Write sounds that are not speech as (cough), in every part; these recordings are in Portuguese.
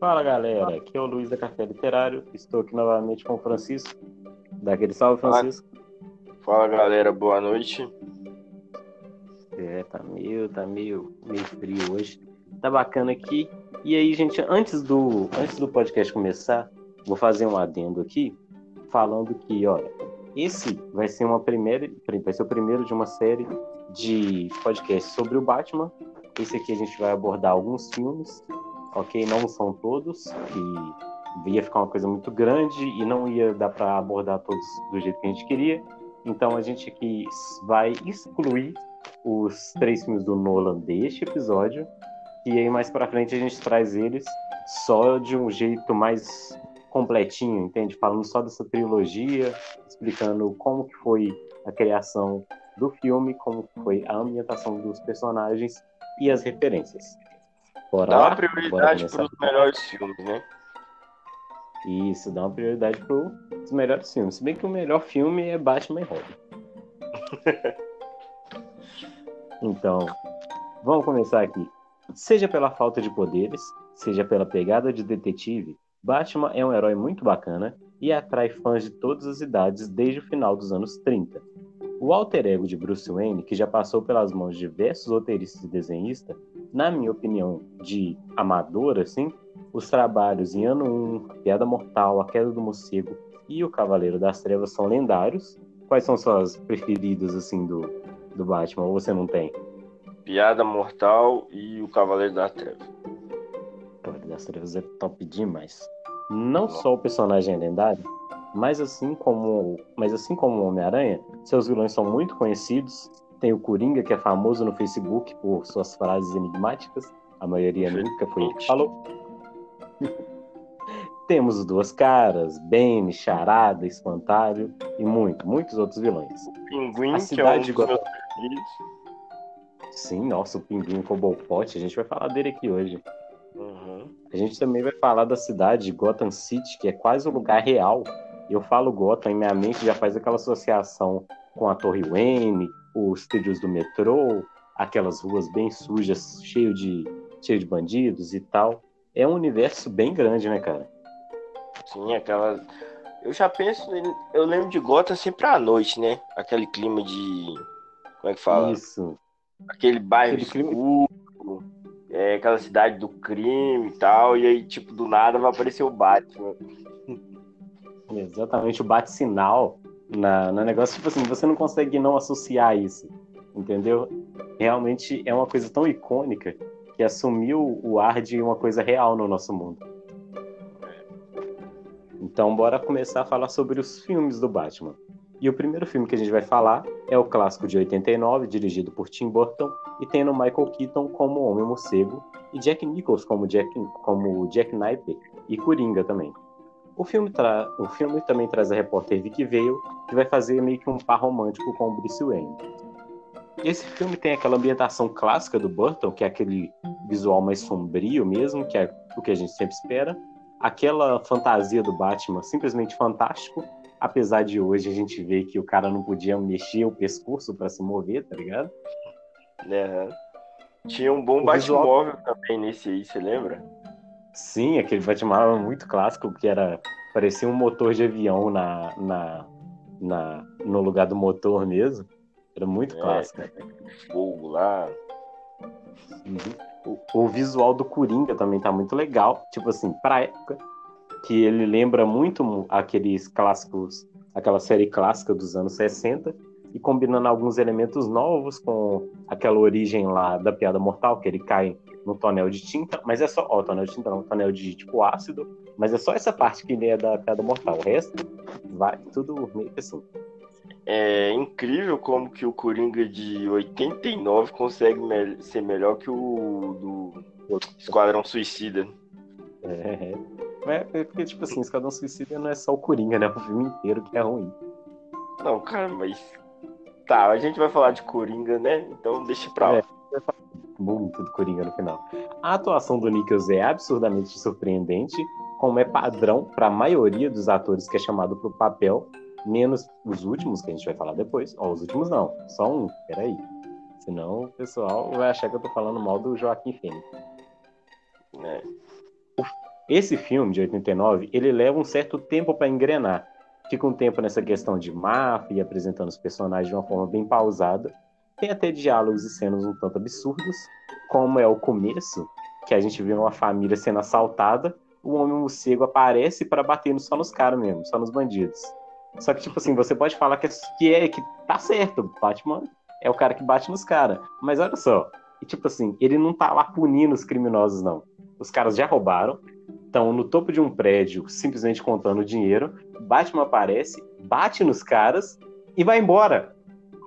Fala galera, aqui é o Luiz da Café Literário. Estou aqui novamente com o Francisco. Dá aquele salve, Francisco. Fala galera, boa noite. É, tá meio, tá meio, meio frio hoje. Tá bacana aqui. E aí, gente, antes do, antes do podcast começar, vou fazer um adendo aqui, falando que, olha, esse vai ser uma primeira, vai ser o primeiro de uma série de podcasts sobre o Batman. Esse aqui a gente vai abordar alguns filmes, ok? Não são todos, que ia ficar uma coisa muito grande e não ia dar para abordar todos do jeito que a gente queria. Então a gente aqui vai excluir os três filmes do Nolan deste episódio e aí mais para frente a gente traz eles só de um jeito mais completinho, entende? Falando só dessa trilogia, explicando como que foi a criação do filme, como foi a ambientação dos personagens e as referências. Bora dá lá? uma prioridade para os melhores filmes, né? Isso, dá uma prioridade para os melhores filmes. Se bem que o melhor filme é Batman e Robin. (laughs) então, vamos começar aqui. Seja pela falta de poderes, seja pela pegada de detetive, Batman é um herói muito bacana e atrai fãs de todas as idades desde o final dos anos 30. O alter ego de Bruce Wayne, que já passou pelas mãos de diversos roteiristas e desenhistas, na minha opinião, de amador, assim, os trabalhos em Ano 1, Piada Mortal, A Queda do Morcego e O Cavaleiro das Trevas são lendários. Quais são suas preferidas, assim, do, do Batman? Ou você não tem? Piada Mortal e O Cavaleiro das Trevas. Cavaleiro das Trevas é top demais. Não só o personagem é lendário, mas assim como, mas assim como o Homem-Aranha, seus vilões são muito conhecidos. Tem o Coringa, que é famoso no Facebook por suas frases enigmáticas. A maioria nunca foi ele que falou. (laughs) Temos Duas Caras, Bane, Charada, Espantalho e muito, muitos outros vilões. O Pinguim, a cidade que é um dos Sim, nossa, o Pinguim Cobblepot, a gente vai falar dele aqui hoje. Uhum. A gente também vai falar da cidade de Gotham City, que é quase o lugar real. Eu falo Gotham, e minha mente já faz aquela associação com a Torre Wayne, os trilhos do metrô, aquelas ruas bem sujas, cheio de, cheio de bandidos e tal. É um universo bem grande, né, cara? Sim, aquela. Eu já penso, eu lembro de Gotham sempre à noite, né? Aquele clima de. Como é que fala? Isso. Aquele bairro Aquele escuro, clima... é, aquela cidade do crime e tal, e aí, tipo, do nada vai aparecer o Batman. (laughs) Exatamente, o bate-sinal na, na negócio, tipo assim, você não consegue não associar isso, entendeu? Realmente é uma coisa tão icônica que assumiu o ar de uma coisa real no nosso mundo. Então, bora começar a falar sobre os filmes do Batman. E o primeiro filme que a gente vai falar é o clássico de 89, dirigido por Tim Burton, e tendo Michael Keaton como Homem-Morcego e Jack Nichols como Jack, como Jack Knight e Coringa também. O filme, tra... o filme também traz a repórter Vicky Vale, que vai fazer meio que um par romântico com o Bruce Wayne. Esse filme tem aquela ambientação clássica do Burton, que é aquele visual mais sombrio mesmo, que é o que a gente sempre espera. Aquela fantasia do Batman simplesmente fantástico, apesar de hoje a gente ver que o cara não podia mexer o pescoço para se mover, tá ligado? É. Tinha um bom Batmóvel visual... também nesse aí, você lembra? Sim, aquele Batman muito clássico que era parecia um motor de avião na, na, na no lugar do motor mesmo. Era muito é, clássico. Fogo lá. Uhum. O, o, visual do Coringa também tá muito legal. Tipo assim, pra época, que ele lembra muito aqueles clássicos, aquela série clássica dos anos 60, e combinando alguns elementos novos com aquela origem lá da piada mortal, que ele cai no tonel de tinta, mas é só, ó, tonel de tinta não, tonel de tipo ácido, mas é só essa parte que ele é da piada mortal, o resto vai tudo meio que assim. É incrível como que o Coringa de 89 consegue me ser melhor que o do Esquadrão Suicida. É, é, é porque, tipo assim, Esquadrão Suicida não é só o Coringa, né? É o filme inteiro que é ruim. Não, cara, mas. Tá, a gente vai falar de Coringa, né? Então deixa pra lá. É muito do Coringa no final. A atuação do Nichols é absurdamente surpreendente, como é padrão para a maioria dos atores que é chamado para o papel, menos os últimos, que a gente vai falar depois. Ó, os últimos não, só um, peraí. Senão o pessoal vai achar que eu tô falando mal do Joaquim Fênix. É. Esse filme de 89, ele leva um certo tempo para engrenar. Fica um tempo nessa questão de máfia, apresentando os personagens de uma forma bem pausada. Tem até diálogos e cenas um tanto absurdos, como é o começo, que a gente vê uma família sendo assaltada, o homem morcego aparece para bater só nos caras mesmo, só nos bandidos. Só que, tipo assim, você pode falar que é, que é que tá certo, Batman é o cara que bate nos caras. Mas olha só, e, tipo assim, ele não tá lá punindo os criminosos, não. Os caras já roubaram, estão no topo de um prédio, simplesmente contando dinheiro. Batman aparece, bate nos caras e vai embora.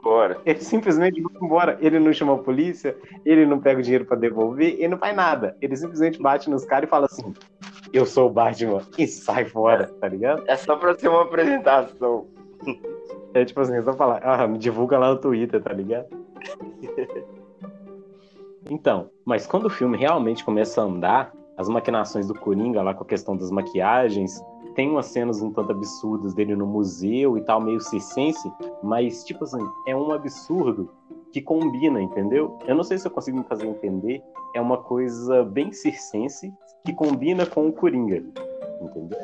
Bora. Ele simplesmente vai embora. Ele não chama a polícia, ele não pega o dinheiro para devolver, ele não faz nada. Ele simplesmente bate nos caras e fala assim: Eu sou o Batman, e sai fora, tá ligado? É só pra ser uma apresentação. É tipo assim, é só falar, ah, me divulga lá no Twitter, tá ligado? então, mas quando o filme realmente começa a andar, as maquinações do Coringa lá com a questão das maquiagens, tem umas cenas um tanto absurdas dele no museu e tal, meio circense, mas, tipo assim, é um absurdo que combina, entendeu? Eu não sei se eu consigo me fazer entender. É uma coisa bem circense que combina com o Coringa, entendeu?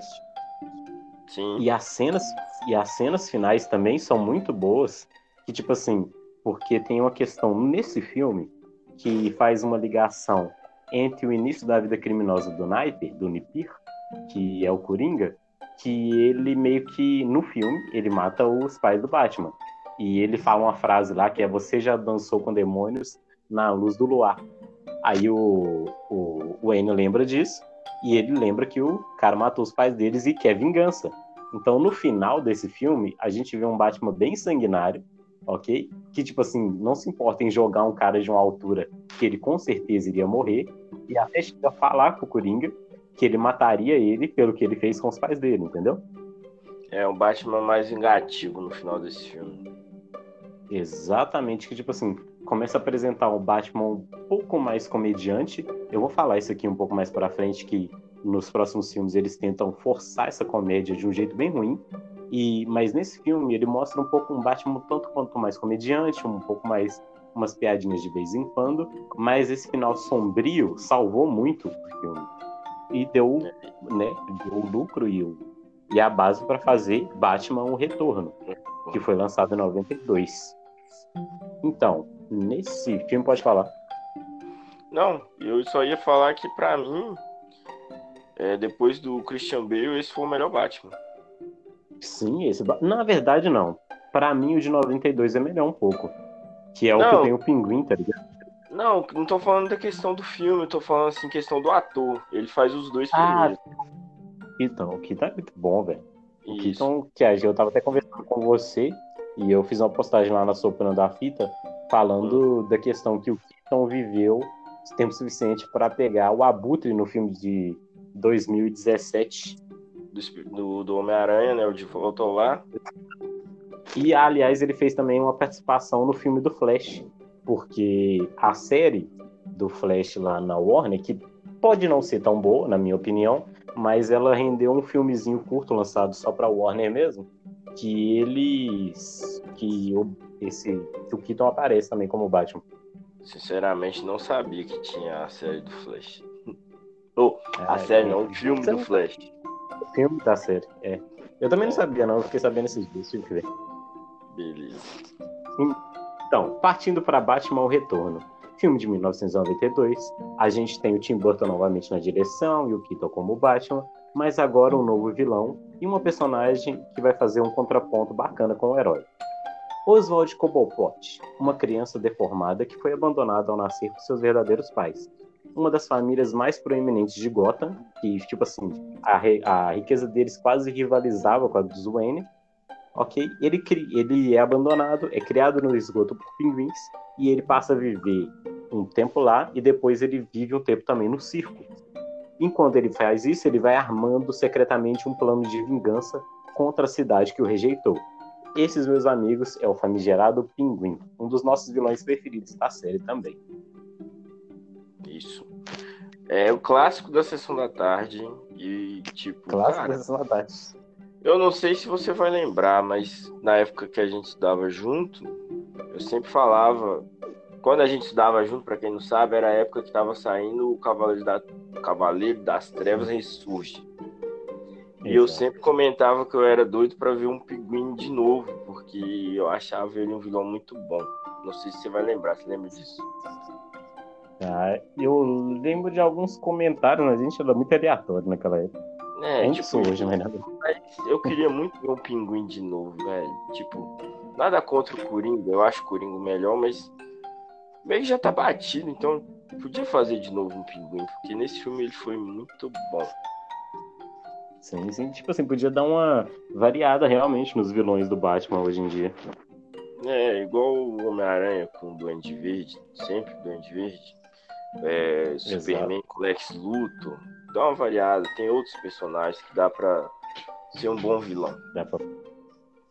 Sim. E as cenas e as cenas finais também são muito boas, que tipo assim, porque tem uma questão nesse filme que faz uma ligação entre o início da vida criminosa do Naiper, do Nipir, que é o Coringa, que ele meio que, no filme, ele mata os pais do Batman. E ele fala uma frase lá que é você já dançou com demônios na luz do luar. Aí o, o, o Enio lembra disso e ele lembra que o cara matou os pais deles e quer vingança. Então, no final desse filme, a gente vê um Batman bem sanguinário, ok? Que, tipo assim, não se importa em jogar um cara de uma altura que ele com certeza iria morrer, e até chega a falar com o Coringa que ele mataria ele pelo que ele fez com os pais dele, entendeu? É um Batman mais vingativo no final desse filme. Exatamente, que tipo assim, começa a apresentar um Batman um pouco mais comediante. Eu vou falar isso aqui um pouco mais para frente que nos próximos filmes eles tentam forçar essa comédia de um jeito bem ruim. E mas nesse filme ele mostra um pouco um Batman tanto quanto mais comediante, um pouco mais umas piadinhas de vez em quando, mas esse final sombrio salvou muito o filme e deu, né, deu lucro e, e a base para fazer Batman o Retorno, que foi lançado em 92. Então, nesse filme pode falar. Não, eu só ia falar que para mim, é, depois do Christian Bale, esse foi o melhor Batman. Sim, esse. Na verdade, não. Para mim, o de 92 é melhor um pouco. Que é o não. que tem o pinguim, tá ligado? Não, não tô falando da questão do filme, eu tô falando assim, questão do ator. Ele faz os dois ah, primeiros. Então, o Keaton é muito bom, velho. O Keaton, que eu tava até conversando com você, e eu fiz uma postagem lá na Soprano da Fita, falando hum. da questão que o Keaton viveu tempo suficiente para pegar o Abutre no filme de 2017. Do, do Homem-Aranha, né? O de Volta ao Lar. E, aliás, ele fez também uma participação no filme do Flash, porque a série do Flash lá na Warner, que pode não ser tão boa, na minha opinião, mas ela rendeu um filmezinho curto lançado só para Warner mesmo, que eles que o, esse que o Keaton aparece também como Batman. Sinceramente, não sabia que tinha a série do Flash. (laughs) Ou, oh, a é, série não, o filme do Flash. O filme da série, é. Eu também não sabia, não, eu fiquei sabendo esses dias, tive que ver. Beleza. Então, partindo para Batman O Retorno. Filme de 1992, a gente tem o Tim Burton novamente na direção e o Keaton como Batman, mas agora um novo vilão e uma personagem que vai fazer um contraponto bacana com o herói. Oswald Cobblepot, uma criança deformada que foi abandonada ao nascer por seus verdadeiros pais. Uma das famílias mais proeminentes de Gotham, que, tipo assim, a, a riqueza deles quase rivalizava com a dos Wayne, ok? Ele, ele é abandonado, é criado no esgoto por pinguins e ele passa a viver um tempo lá e depois ele vive um tempo também no circo. Enquanto ele faz isso, ele vai armando secretamente um plano de vingança contra a cidade que o rejeitou. Esses, meus amigos, é o famigerado Pinguim, um dos nossos vilões preferidos da série também. Isso. É o clássico da sessão da tarde e tipo. Clássico cara, da sessão da tarde. Eu não sei se você vai lembrar, mas na época que a gente estudava junto, eu sempre falava. Quando a gente estudava junto, para quem não sabe, era a época que estava saindo o Cavaleiro da, Cavaleiro das Trevas ressurge. E eu sempre comentava que eu era doido para ver um pinguim de novo, porque eu achava ele um vilão muito bom. Não sei se você vai lembrar, você lembra disso? Ah, eu lembro de alguns comentários, mas a gente era muito aleatório naquela época. É, tipo, hoje, mas nada. Eu queria muito ver um pinguim de novo, velho. Tipo, nada contra o Coringa, eu acho o Coringa melhor, mas meio que já tá batido, então podia fazer de novo um pinguim, porque nesse filme ele foi muito bom. Sim, sim. Tipo assim, podia dar uma variada realmente nos vilões do Batman hoje em dia. É, igual o Homem-Aranha com o Duende Verde, sempre Duende Verde. É, Superman com Lex Luthor. Dá uma variada, tem outros personagens que dá pra ser um bom vilão. Dá pra...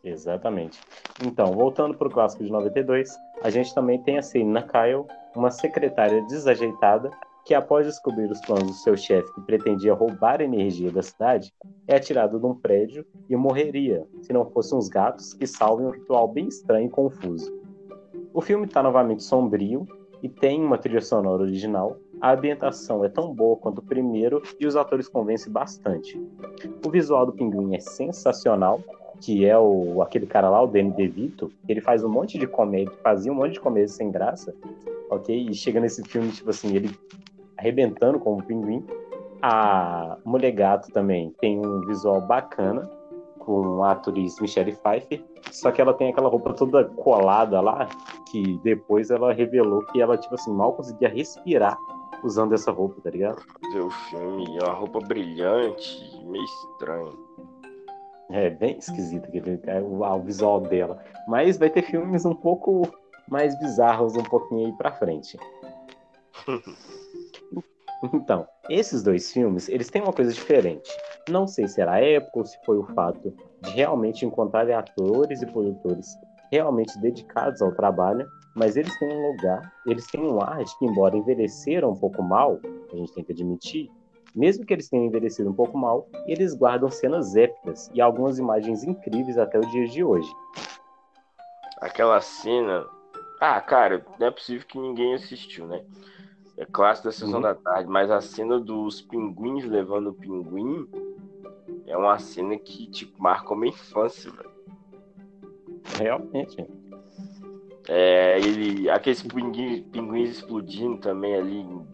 Exatamente. Então, voltando pro clássico de 92, a gente também tem a Selina Kyle, uma secretária desajeitada que, após descobrir os planos do seu chefe que pretendia roubar a energia da cidade, é atirado de um prédio e morreria se não fossem uns gatos que salvem um ritual bem estranho e confuso. O filme está novamente sombrio e tem uma trilha sonora original. A ambientação é tão boa quanto o primeiro e os atores convencem bastante. O visual do pinguim é sensacional, que é o aquele cara lá, o Danny DeVito, ele faz um monte de comédia, fazia um monte de comédia sem graça, ok? E chega nesse filme, tipo assim, ele arrebentando como pinguim. A Mulher Gato também tem um visual bacana, com a atriz Michelle Pfeiffer, só que ela tem aquela roupa toda colada lá, que depois ela revelou que ela, tipo assim, mal conseguia respirar usando essa roupa, tá ligado? Ver o filme, uma roupa brilhante, meio estranho. É, bem esquisito aquele, é, o, o visual dela. Mas vai ter filmes um pouco mais bizarros um pouquinho aí pra frente. (laughs) Então, esses dois filmes, eles têm uma coisa diferente. Não sei se era a época ou se foi o fato de realmente encontrar atores e produtores realmente dedicados ao trabalho, mas eles têm um lugar, eles têm um ar de que, embora envelheceram um pouco mal, a gente tem que admitir, mesmo que eles tenham envelhecido um pouco mal, eles guardam cenas épicas e algumas imagens incríveis até o dia de hoje. Aquela cena. Ah, cara, não é possível que ninguém assistiu, né? É clássico da sessão uhum. da tarde, mas a cena dos pinguins levando o pinguim é uma cena que, tipo, marca uma infância, velho. Realmente. É, ele, aqueles pinguins, pinguins explodindo também ali em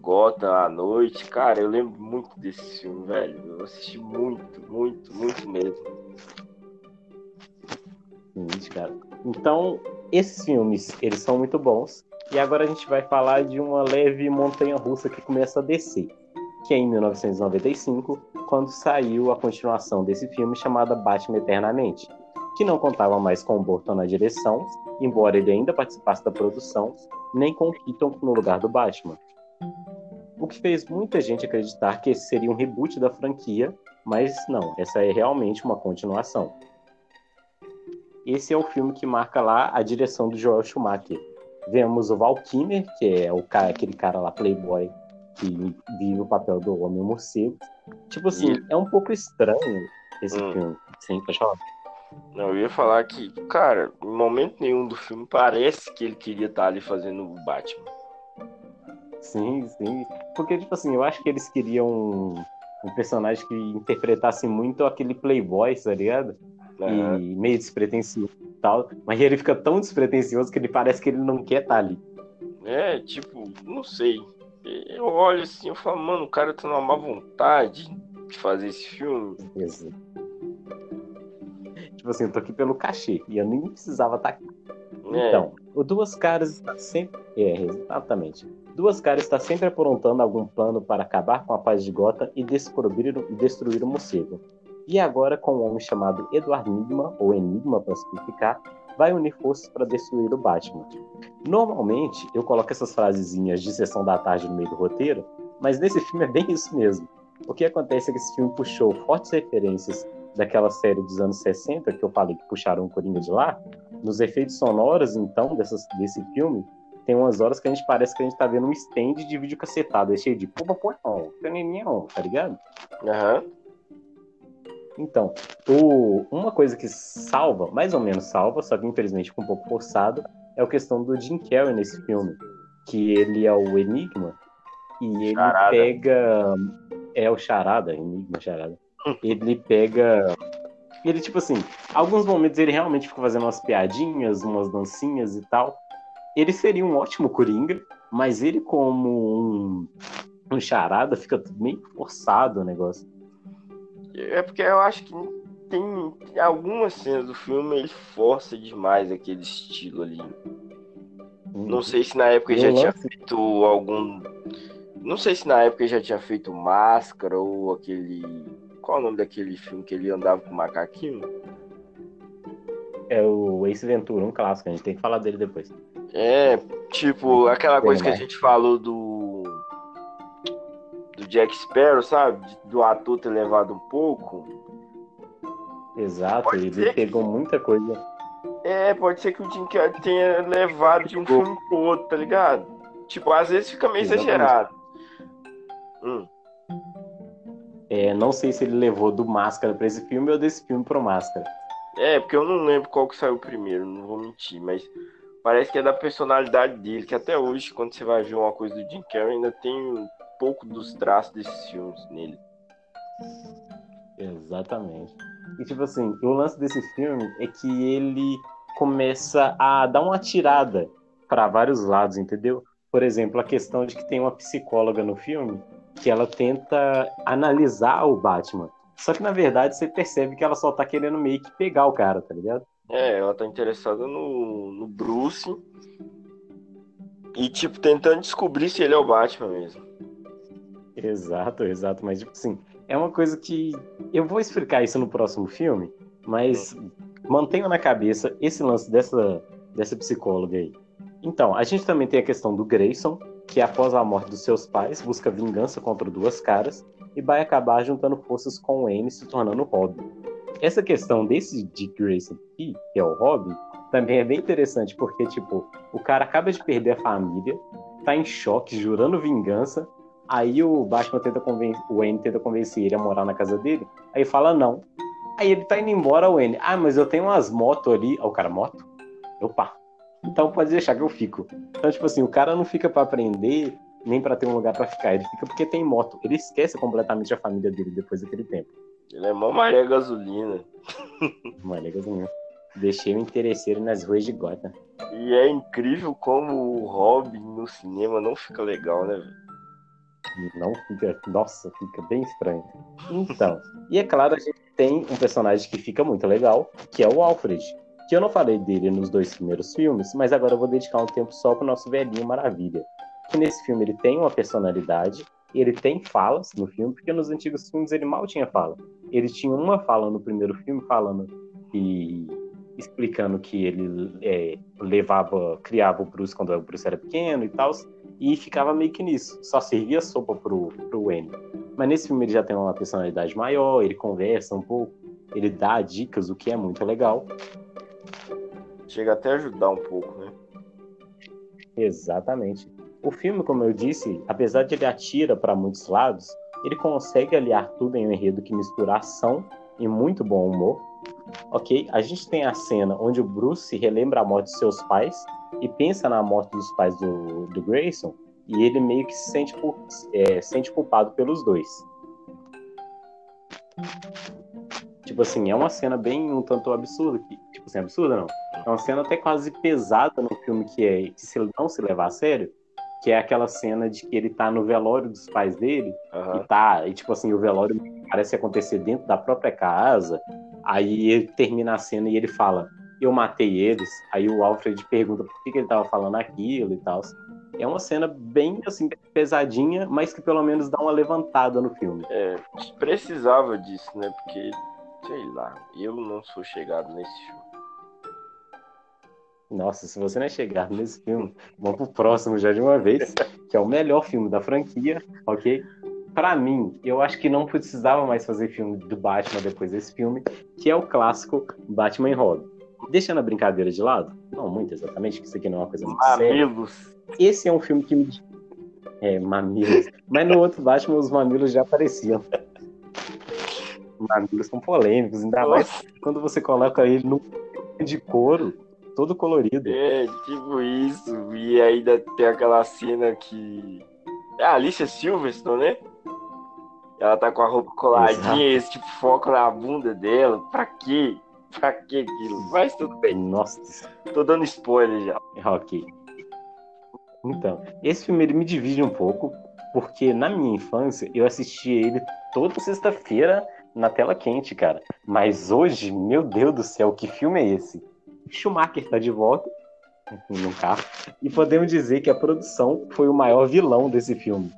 Gotham à noite. Cara, eu lembro muito desse filme, velho. Eu assisti muito, muito, muito mesmo. Cara. Então, esses filmes, eles são muito bons. E agora a gente vai falar de uma leve montanha russa que começa a descer, que é em 1995, quando saiu a continuação desse filme chamada Batman Eternamente, que não contava mais com o Burton na direção, embora ele ainda participasse da produção, nem com Keaton no lugar do Batman. O que fez muita gente acreditar que esse seria um reboot da franquia, mas não, essa é realmente uma continuação. Esse é o filme que marca lá a direção do Joel Schumacher, Vemos o Val Kilmer, que é o cara, aquele cara lá, playboy, que vive o papel do Homem Morcego. Tipo assim, e... é um pouco estranho esse hum. filme. Sim, pode falar. Não, eu ia falar que, cara, em momento nenhum do filme parece que ele queria estar ali fazendo o Batman. Sim, sim. Porque, tipo assim, eu acho que eles queriam um, um personagem que interpretasse muito aquele playboy, tá ligado? Uhum. E meio despretensioso tal, mas ele fica tão despretensioso que ele parece que ele não quer estar tá ali. É, tipo, não sei. Eu olho assim, eu falo, mano, o cara tá numa má vontade de fazer esse filme. Isso. Tipo assim, eu tô aqui pelo cachê e eu nem precisava estar tá aqui. É. Então, o Duas Caras está sempre. É, exatamente. Duas Caras está sempre aprontando algum plano para acabar com a paz de Gotham e destruir, destruir o morcego e agora com um homem chamado Eduardo Enigma, ou Enigma para simplificar, vai unir forças para destruir o Batman. Normalmente eu coloco essas frasezinhas de sessão da tarde no meio do roteiro, mas nesse filme é bem isso mesmo. O que acontece é que esse filme puxou fortes referências daquela série dos anos 60 que eu falei que puxaram o Coringa de lá. Nos efeitos sonoros, então, dessas, desse filme, tem umas horas que a gente parece que a gente tá vendo um stand de vídeo cacetado, é cheio de pô, não, não, tá ligado? Aham. Uhum. Então, o, uma coisa que salva, mais ou menos salva, só que infelizmente ficou um pouco forçado, é a questão do Jim Carrey nesse filme. Que ele é o Enigma, e ele Charada. pega. É o Charada, Enigma Charada. Ele pega. Ele, tipo assim, alguns momentos ele realmente fica fazendo umas piadinhas, umas dancinhas e tal. Ele seria um ótimo Coringa, mas ele, como um, um charada, fica meio forçado o negócio. É porque eu acho que tem, tem algumas cenas do filme ele força demais aquele estilo ali. Não sei se na época ele já tinha feito algum. Não sei se na época ele já tinha feito Máscara ou aquele. Qual é o nome daquele filme que ele andava com o macaquinho? É o Ace Ventura, um clássico, a gente tem que falar dele depois. É, tipo, aquela coisa que a gente falou do. Do Jack Sparrow, sabe? Do ator ter levado um pouco. Exato, Pode ele que- pegou muita coisa. É, pode ser que o Jim Carrey tenha levado de um filme pro outro, tá ligado? Tipo, às vezes fica meio Exatamente. exagerado. Hum. É, não sei se ele levou do Máscara pra esse filme ou desse filme pro Máscara. É, porque eu não lembro qual que saiu primeiro, não vou mentir, mas parece que é da personalidade dele, que até hoje, quando você vai ver uma coisa do Jim Carrey, ainda tem um pouco dos traços desses filmes nele. Exatamente. E tipo assim, o lance desse filme é que ele começa a dar uma tirada para vários lados, entendeu? Por exemplo, a questão de que tem uma psicóloga no filme que ela tenta analisar o Batman. Só que na verdade você percebe que ela só tá querendo meio que pegar o cara, tá ligado? É, ela tá interessada no, no Bruce e, tipo, tentando descobrir se ele é o Batman mesmo. Exato, exato. Mas, tipo assim, é uma coisa que. Eu vou explicar isso no próximo filme, mas mantenha na cabeça esse lance dessa, dessa psicóloga aí. Então, a gente também tem a questão do Grayson, que após a morte dos seus pais, busca vingança contra duas caras e vai acabar juntando forças com o Wayne, se tornando Robin. Essa questão desse Dick Grayson aqui, que é o Robin, também é bem interessante, porque, tipo, o cara acaba de perder a família, tá em choque, jurando vingança, Aí o Batman tenta convencer, o Wayne tenta convencer ele a morar na casa dele. Aí fala não. Aí ele tá indo embora, o Wayne. Ah, mas eu tenho umas motos ali. Aí o cara, moto? Opa. Então pode deixar que eu fico. Então, tipo assim, o cara não fica pra aprender, nem pra ter um lugar pra ficar. Ele fica porque tem moto. Ele esquece completamente a família dele depois daquele tempo. Ele é mó Maria Gasolina. Mano, é coisa Deixei o interesseiro nas ruas de Gotham. E é incrível como o Robin no cinema não fica legal, né, velho? Não fica. Nossa, fica bem estranho. Então, e é claro, a gente tem um personagem que fica muito legal, que é o Alfred. Que eu não falei dele nos dois primeiros filmes, mas agora eu vou dedicar um tempo só pro nosso velhinho Maravilha. Que nesse filme ele tem uma personalidade, ele tem falas no filme, porque nos antigos filmes ele mal tinha fala. Ele tinha uma fala no primeiro filme falando e explicando que ele é, levava, criava o Bruce quando o Bruce era pequeno e tal, e ficava meio que nisso, só servia sopa pro, pro Wayne. Mas nesse filme ele já tem uma personalidade maior, ele conversa um pouco, ele dá dicas, o que é muito legal. Chega até a ajudar um pouco, né? Exatamente. O filme, como eu disse, apesar de ele atira para muitos lados, ele consegue aliar tudo em um enredo que mistura ação e muito bom humor. Ok? A gente tem a cena onde o Bruce relembra a morte de seus pais e pensa na morte dos pais do, do Grayson e ele meio que se sente, é, sente culpado pelos dois. Tipo assim, é uma cena bem um tanto absurda. Que, assim, absurda não. É uma cena até quase pesada no filme que é que se ele não se levar a sério, que é aquela cena de que ele tá no velório dos pais dele Aham. e tá, e tipo assim, o velório parece acontecer dentro da própria casa. Aí ele termina a cena e ele fala: "Eu matei eles". Aí o Alfred pergunta por que, que ele tava falando aquilo e tal. É uma cena bem assim pesadinha, mas que pelo menos dá uma levantada no filme. É, precisava disso, né? Porque, sei lá, eu não sou chegado nesse filme. Nossa, se você não é chegado nesse filme, vamos pro próximo já de uma vez, que é o melhor filme da franquia, ok? Pra mim, eu acho que não precisava mais fazer filme do Batman depois desse filme, que é o clássico Batman e Robin. Deixando a brincadeira de lado, não muito exatamente, que isso aqui não é uma coisa muito séria. Mamilos. Esse é um filme que me. É, mamilos. Mas no outro Batman, os mamilos já apareciam. Mamilos são polêmicos, ainda mais quando você coloca ele filme de couro, todo colorido. é, tipo isso. E ainda tem aquela cena que É a Alicia Silverstone, né? Ela tá com a roupa coladinha, esse tipo foco na bunda dela. Pra quê? Pra que aquilo? Mas tudo bem. Nossa. Tô dando spoiler já. Ok. Então, esse filme ele me divide um pouco, porque na minha infância eu assistia ele toda sexta-feira na tela quente, cara. Mas hoje, meu Deus do céu, que filme é esse? Schumacher tá de volta no carro e podemos dizer que a produção foi o maior vilão desse filme.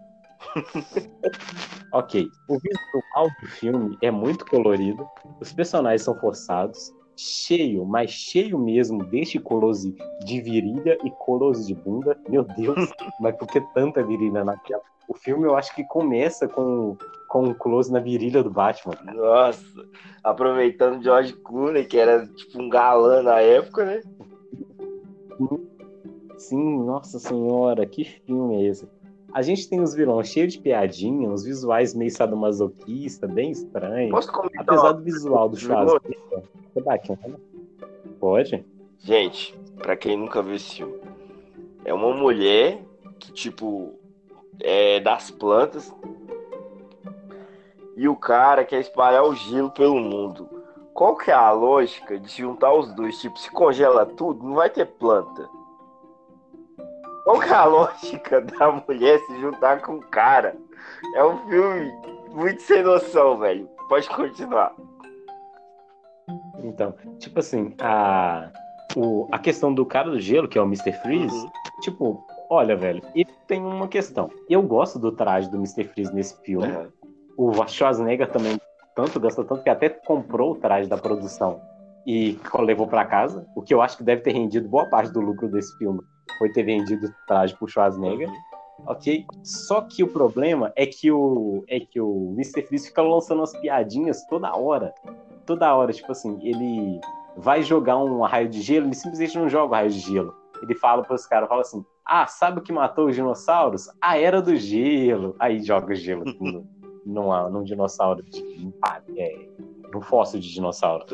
ok, o visual do filme é muito colorido, os personagens são forçados, cheio, mas cheio mesmo deste close de virilha e close de bunda. Meu Deus, (laughs) mas por que tanta virilha naquela? O filme eu acho que começa com, com um close na virilha do Batman. Nossa, aproveitando George Clooney, que era tipo um galã na época, né? Sim, nossa senhora, que filme é esse? A gente tem os vilões cheios de piadinha, uns visuais meio sadomasoquista, bem estranhos. Posso comentar? Apesar do visual do Schwarzenegger. É bacana. Pode? Gente, pra quem nunca viu esse filme, é uma mulher que, tipo, é das plantas e o cara quer espalhar o gelo pelo mundo. Qual que é a lógica de juntar os dois? Tipo, se congela tudo, não vai ter planta. Qual que é a lógica (laughs) da mulher se juntar com o cara? É um filme muito sem noção, velho. Pode continuar. Então, tipo assim, a, o, a questão do cara do gelo, que é o Mr. Freeze, uhum. tipo, olha, velho, e tem uma questão. Eu gosto do traje do Mr. Freeze nesse filme. Uhum. O Schwarzenegger também tanto gosta tanto que até comprou o traje da produção e levou para casa, o que eu acho que deve ter rendido boa parte do lucro desse filme foi ter vendido o traje pro Schwarzenegger. Ok? Só que o problema é que o, é que o Mr. Freeze fica lançando umas piadinhas toda hora. Toda hora, tipo assim, ele vai jogar um raio de gelo, ele simplesmente não joga um raio de gelo. Ele fala pros caras, fala assim, ah, sabe o que matou os dinossauros? A era do gelo. Aí joga o gelo (laughs) numa, num dinossauro, de, é, num fóssil de dinossauro.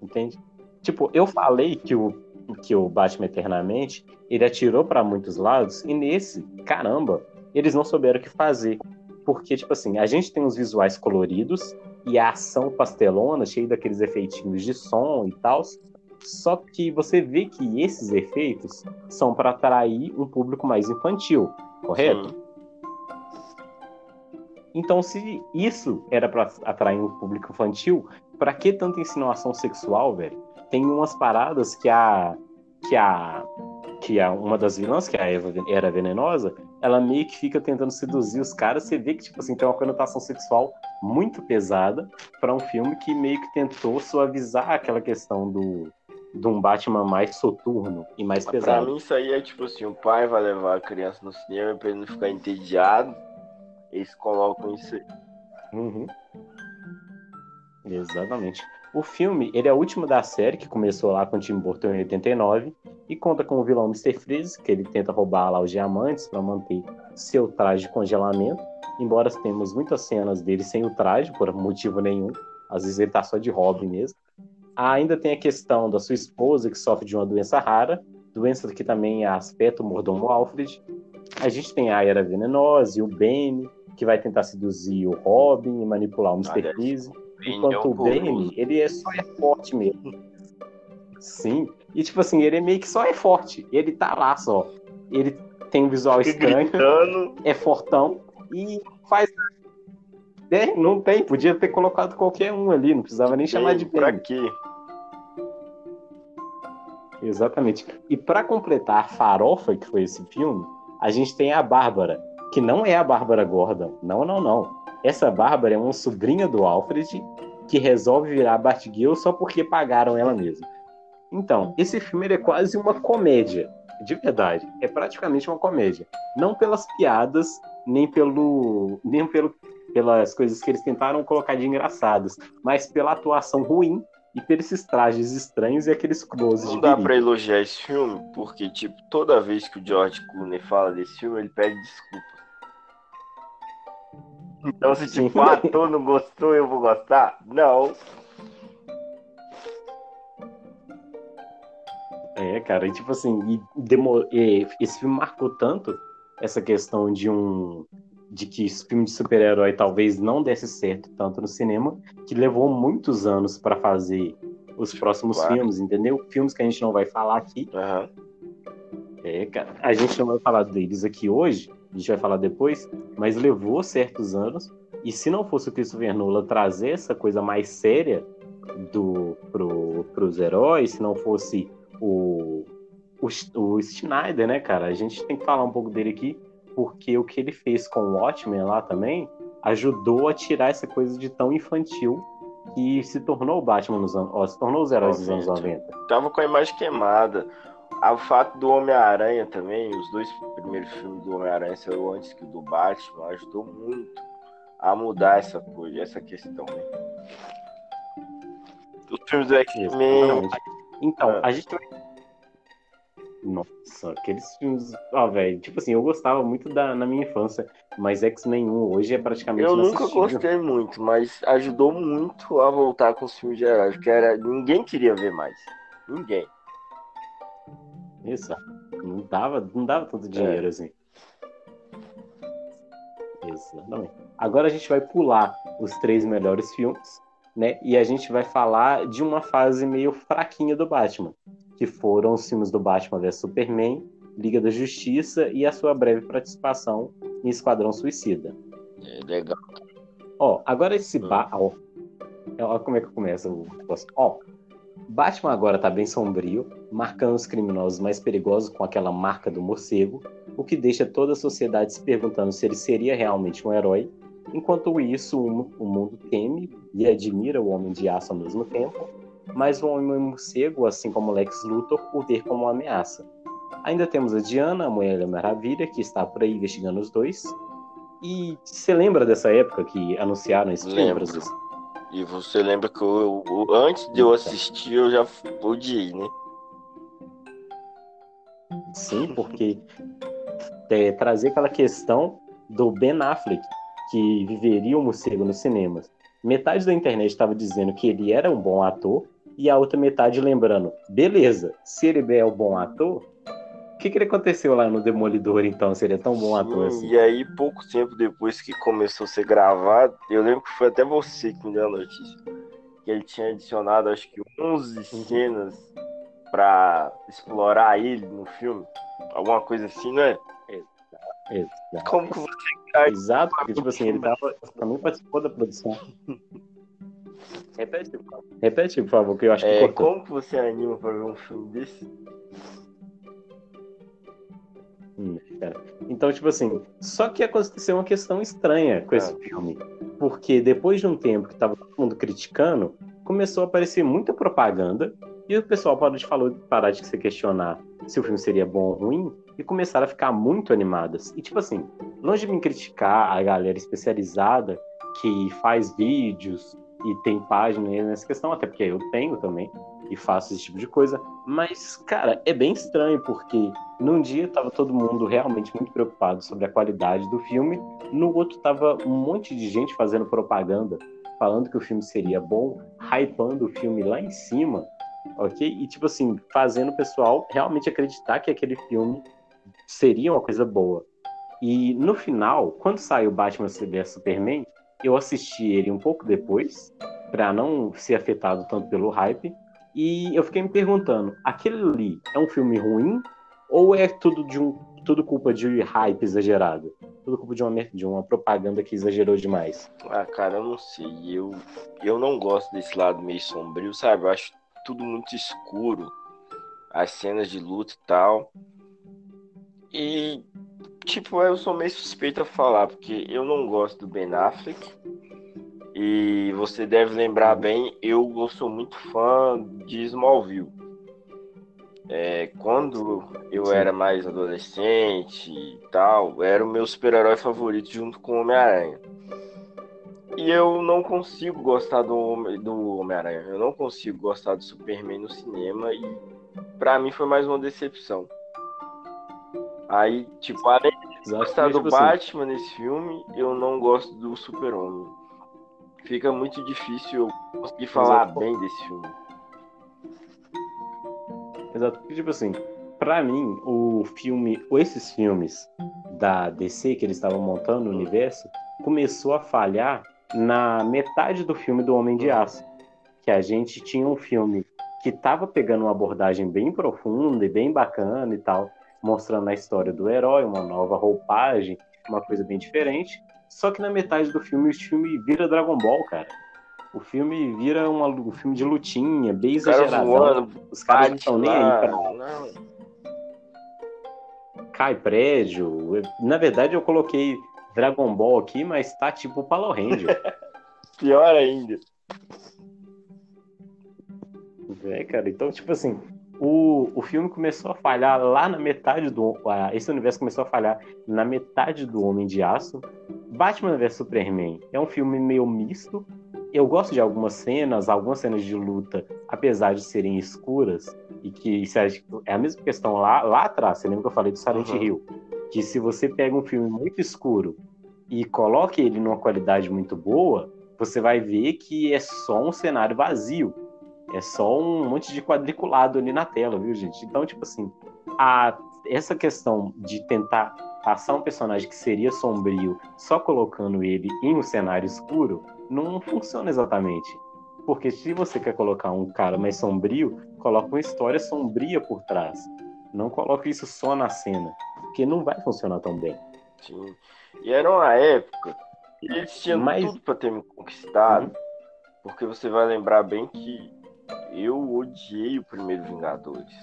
Entende? Tipo, eu falei que o que o Batman Eternamente, ele atirou para muitos lados, e nesse, caramba, eles não souberam o que fazer. Porque, tipo assim, a gente tem os visuais coloridos e a ação pastelona, cheia daqueles efeitinhos de som e tal. Só que você vê que esses efeitos são para atrair um público mais infantil, correto? Sim. Então, se isso era para atrair um público infantil, para que tanta insinuação sexual, velho? tem umas paradas que a que a que a uma das vilãs, que a Eva era venenosa, ela meio que fica tentando seduzir os caras. Você vê que tipo assim tem uma conotação sexual muito pesada para um filme que meio que tentou suavizar aquela questão do de um Batman mais soturno e mais pesado. Pra mim, isso aí é tipo assim: o pai vai levar a criança no cinema pra ele não ficar entediado. Eles colocam isso aí. Uhum. Exatamente. O filme ele é o último da série, que começou lá com o Tim Burton em 89, e conta com o vilão Mr. Freeze, que ele tenta roubar lá os diamantes para manter seu traje de congelamento, embora temos muitas cenas dele sem o traje, por motivo nenhum, às vezes ele tá só de hobby mesmo. Ainda tem a questão da sua esposa, que sofre de uma doença rara, doença que também afeta o mordomo Alfred. A gente tem a Era Venenosa e o Ben, que vai tentar seduzir o Robin e manipular o Mr. Freeze. Enquanto o Bane, ele é só é forte mesmo. Sim. E tipo assim, ele é meio que só é forte. Ele tá lá só. Ele tem um visual estranho, gritando. é fortão e faz. É, não tem, podia ter colocado qualquer um ali, não precisava nem Sim, chamar de Bane. Pra quê? Exatamente. E para completar a farofa que foi esse filme, a gente tem a Bárbara, que não é a Bárbara Gordon. Não, não, não. Essa Bárbara é uma sobrinha do Alfred que resolve virar Batgirl só porque pagaram ela mesma. Então, esse filme é quase uma comédia, de verdade. É praticamente uma comédia. Não pelas piadas, nem pelo, nem pelo, pelas coisas que eles tentaram colocar de engraçadas, mas pela atuação ruim e por esses trajes estranhos e aqueles closes Não dá pra elogiar esse filme, porque, tipo, toda vez que o George Clooney fala desse filme, ele pede desculpa. Então, se tipo, ah, ator não gostou, eu vou gostar? Não. É, cara, e tipo assim, e demor... e esse filme marcou tanto essa questão de um de que esse filme de super-herói talvez não desse certo tanto no cinema, que levou muitos anos para fazer os próximos claro. filmes, entendeu? Filmes que a gente não vai falar aqui. Uhum. É, cara, a gente não vai falar deles aqui hoje, a gente vai falar depois, mas levou certos anos. E se não fosse o Christopher Nolan trazer essa coisa mais séria do pro, pros heróis, se não fosse o, o, o Schneider, né, cara? A gente tem que falar um pouco dele aqui, porque o que ele fez com o Watchmen lá também ajudou a tirar essa coisa de tão infantil que se tornou o Batman nos anos, ó, se tornou os heróis dos anos 90. Tava com a imagem queimada. O fato do Homem-Aranha também, os dois primeiros filmes do Homem-Aranha saíram antes que o do Batman, ajudou muito a mudar essa coisa, essa questão, né? Os filmes do X-Men. Então, ah. a gente nossa, aqueles filmes. Ó, velho, tipo assim, eu gostava muito da, na minha infância, mas X-Men 1 hoje é praticamente. Eu nunca gostei muito, mas ajudou muito a voltar com os filmes de heróis, porque era, ninguém queria ver mais. Ninguém. Isso. Não dava, não dava tanto dinheiro é. assim. Exatamente. Agora a gente vai pular os três melhores filmes, né? E a gente vai falar de uma fase meio fraquinha do Batman que foram os filmes do Batman vs Superman, Liga da Justiça e a sua breve participação em Esquadrão Suicida. É legal. Ó, agora esse hum. ba... ó, ó, como é que começa o Ó, Batman agora tá bem sombrio, marcando os criminosos mais perigosos com aquela marca do morcego, o que deixa toda a sociedade se perguntando se ele seria realmente um herói. Enquanto isso, o mundo teme e admira o Homem de Aço ao mesmo tempo, mas o Homem-Morcego, assim como Lex Luthor, o vê como uma ameaça. Ainda temos a Diana, a Mulher Maravilha, que está por aí investigando os dois. E você lembra dessa época que anunciaram esse Lembro. filme, E você lembra que eu, eu, antes de eu assistir, eu já odiei, né? Sim, porque é, trazer aquela questão do Ben Affleck, que viveria o morcego nos cinemas. Metade da internet estava dizendo que ele era um bom ator, e a outra metade lembrando, beleza, se ele é um bom ator, que, que ele aconteceu lá no Demolidor, então? Seria tão bom Sim, ator assim? E aí, pouco tempo depois que começou a ser gravado, eu lembro que foi até você que me deu a notícia, que ele tinha adicionado, acho que 11 uhum. cenas para explorar ele no filme. Alguma coisa assim, não é? Exato. Como que você... Exato, porque, tipo assim, ele tava, também participou da produção. Repete, Repete, por favor, que eu acho que é, Como que você anima para ver um filme desse? Hum, então, tipo assim, só que aconteceu uma questão estranha com esse filme. Porque depois de um tempo que tava todo mundo criticando, começou a aparecer muita propaganda e o pessoal parou de falar, parar de se questionar se o filme seria bom ou ruim e começaram a ficar muito animadas. E tipo assim, longe de me criticar a galera especializada que faz vídeos e tem página nessa questão, até porque eu tenho também e faço esse tipo de coisa. Mas, cara, é bem estranho porque num dia tava todo mundo realmente muito preocupado sobre a qualidade do filme, no outro tava um monte de gente fazendo propaganda, falando que o filme seria bom, hypando o filme lá em cima, ok? E tipo assim, fazendo o pessoal realmente acreditar que aquele filme seria uma coisa boa. E no final, quando saiu Batman vs Superman, eu assisti ele um pouco depois, para não ser afetado tanto pelo hype, e eu fiquei me perguntando, aquele ali é um filme ruim ou é tudo de um tudo culpa de hype exagerado? Tudo culpa de uma de uma propaganda que exagerou demais? Ah, cara, eu não sei. Eu eu não gosto desse lado meio sombrio, sabe? Eu acho tudo muito escuro. As cenas de luta e tal. E tipo, eu sou meio suspeito a falar, porque eu não gosto do Ben Affleck. E você deve lembrar bem, eu sou muito fã de Smallville. É, quando eu Sim. era mais adolescente e tal, era o meu super-herói favorito junto com o Homem-Aranha. E eu não consigo gostar do, do Homem-Aranha. Eu não consigo gostar do Superman no cinema. E para mim foi mais uma decepção. Aí, tipo, além de gostar do assim. Batman nesse filme, eu não gosto do Super-Homem. Fica muito difícil eu conseguir falar Exato. bem desse filme. Exato. Tipo assim, Pra mim, o filme, ou esses filmes da DC que eles estavam montando no universo, começou a falhar na metade do filme do Homem de Aço. Que a gente tinha um filme que estava pegando uma abordagem bem profunda e bem bacana e tal, mostrando a história do herói, uma nova roupagem, uma coisa bem diferente. Só que na metade do filme, o filme vira Dragon Ball, cara. O filme vira uma, um filme de lutinha, bem exagerado. Os caras não estão nem aí pra... Não. Cai prédio. Na verdade, eu coloquei Dragon Ball aqui, mas tá tipo Power Ranger. (laughs) Pior ainda. É, cara, então, tipo assim, o, o filme começou a falhar lá na metade do. Esse universo começou a falhar na metade do Homem de Aço. Batman vs Superman é um filme meio misto. Eu gosto de algumas cenas, algumas cenas de luta, apesar de serem escuras, e que é a mesma questão lá, lá atrás. Você lembra que eu falei do Silent uhum. Hill? Que se você pega um filme muito escuro e coloca ele numa qualidade muito boa, você vai ver que é só um cenário vazio é só um monte de quadriculado ali na tela, viu, gente? Então, tipo assim, a, essa questão de tentar passar um personagem que seria sombrio só colocando ele em um cenário escuro não funciona exatamente. Porque se você quer colocar um cara mais sombrio, coloca uma história sombria por trás. Não coloque isso só na cena, porque não vai funcionar tão bem. Sim. E era uma época que eles tinham Mas... tudo para ter me conquistado, uhum. porque você vai lembrar bem que eu odiei o primeiro Vingadores.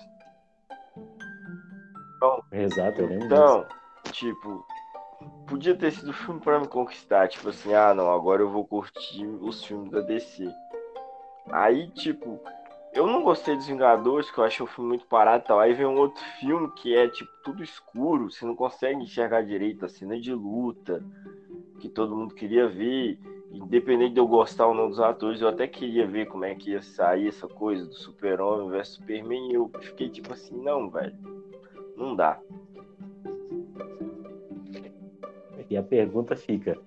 Então, Exato, eu lembro Então, disso. Tipo, podia ter sido filme para me conquistar. Tipo assim, ah, não, agora eu vou curtir os filmes da DC. Aí, tipo, eu não gostei dos Vingadores, que eu achei o filme muito parado e tal. Aí vem um outro filme que é, tipo, tudo escuro, você não consegue enxergar direito a cena de luta que todo mundo queria ver independente de eu gostar ou não dos atores, eu até queria ver como é que ia sair essa coisa do Super-Homem versus Superman. E eu fiquei tipo assim, não, velho, não dá. E a pergunta fica: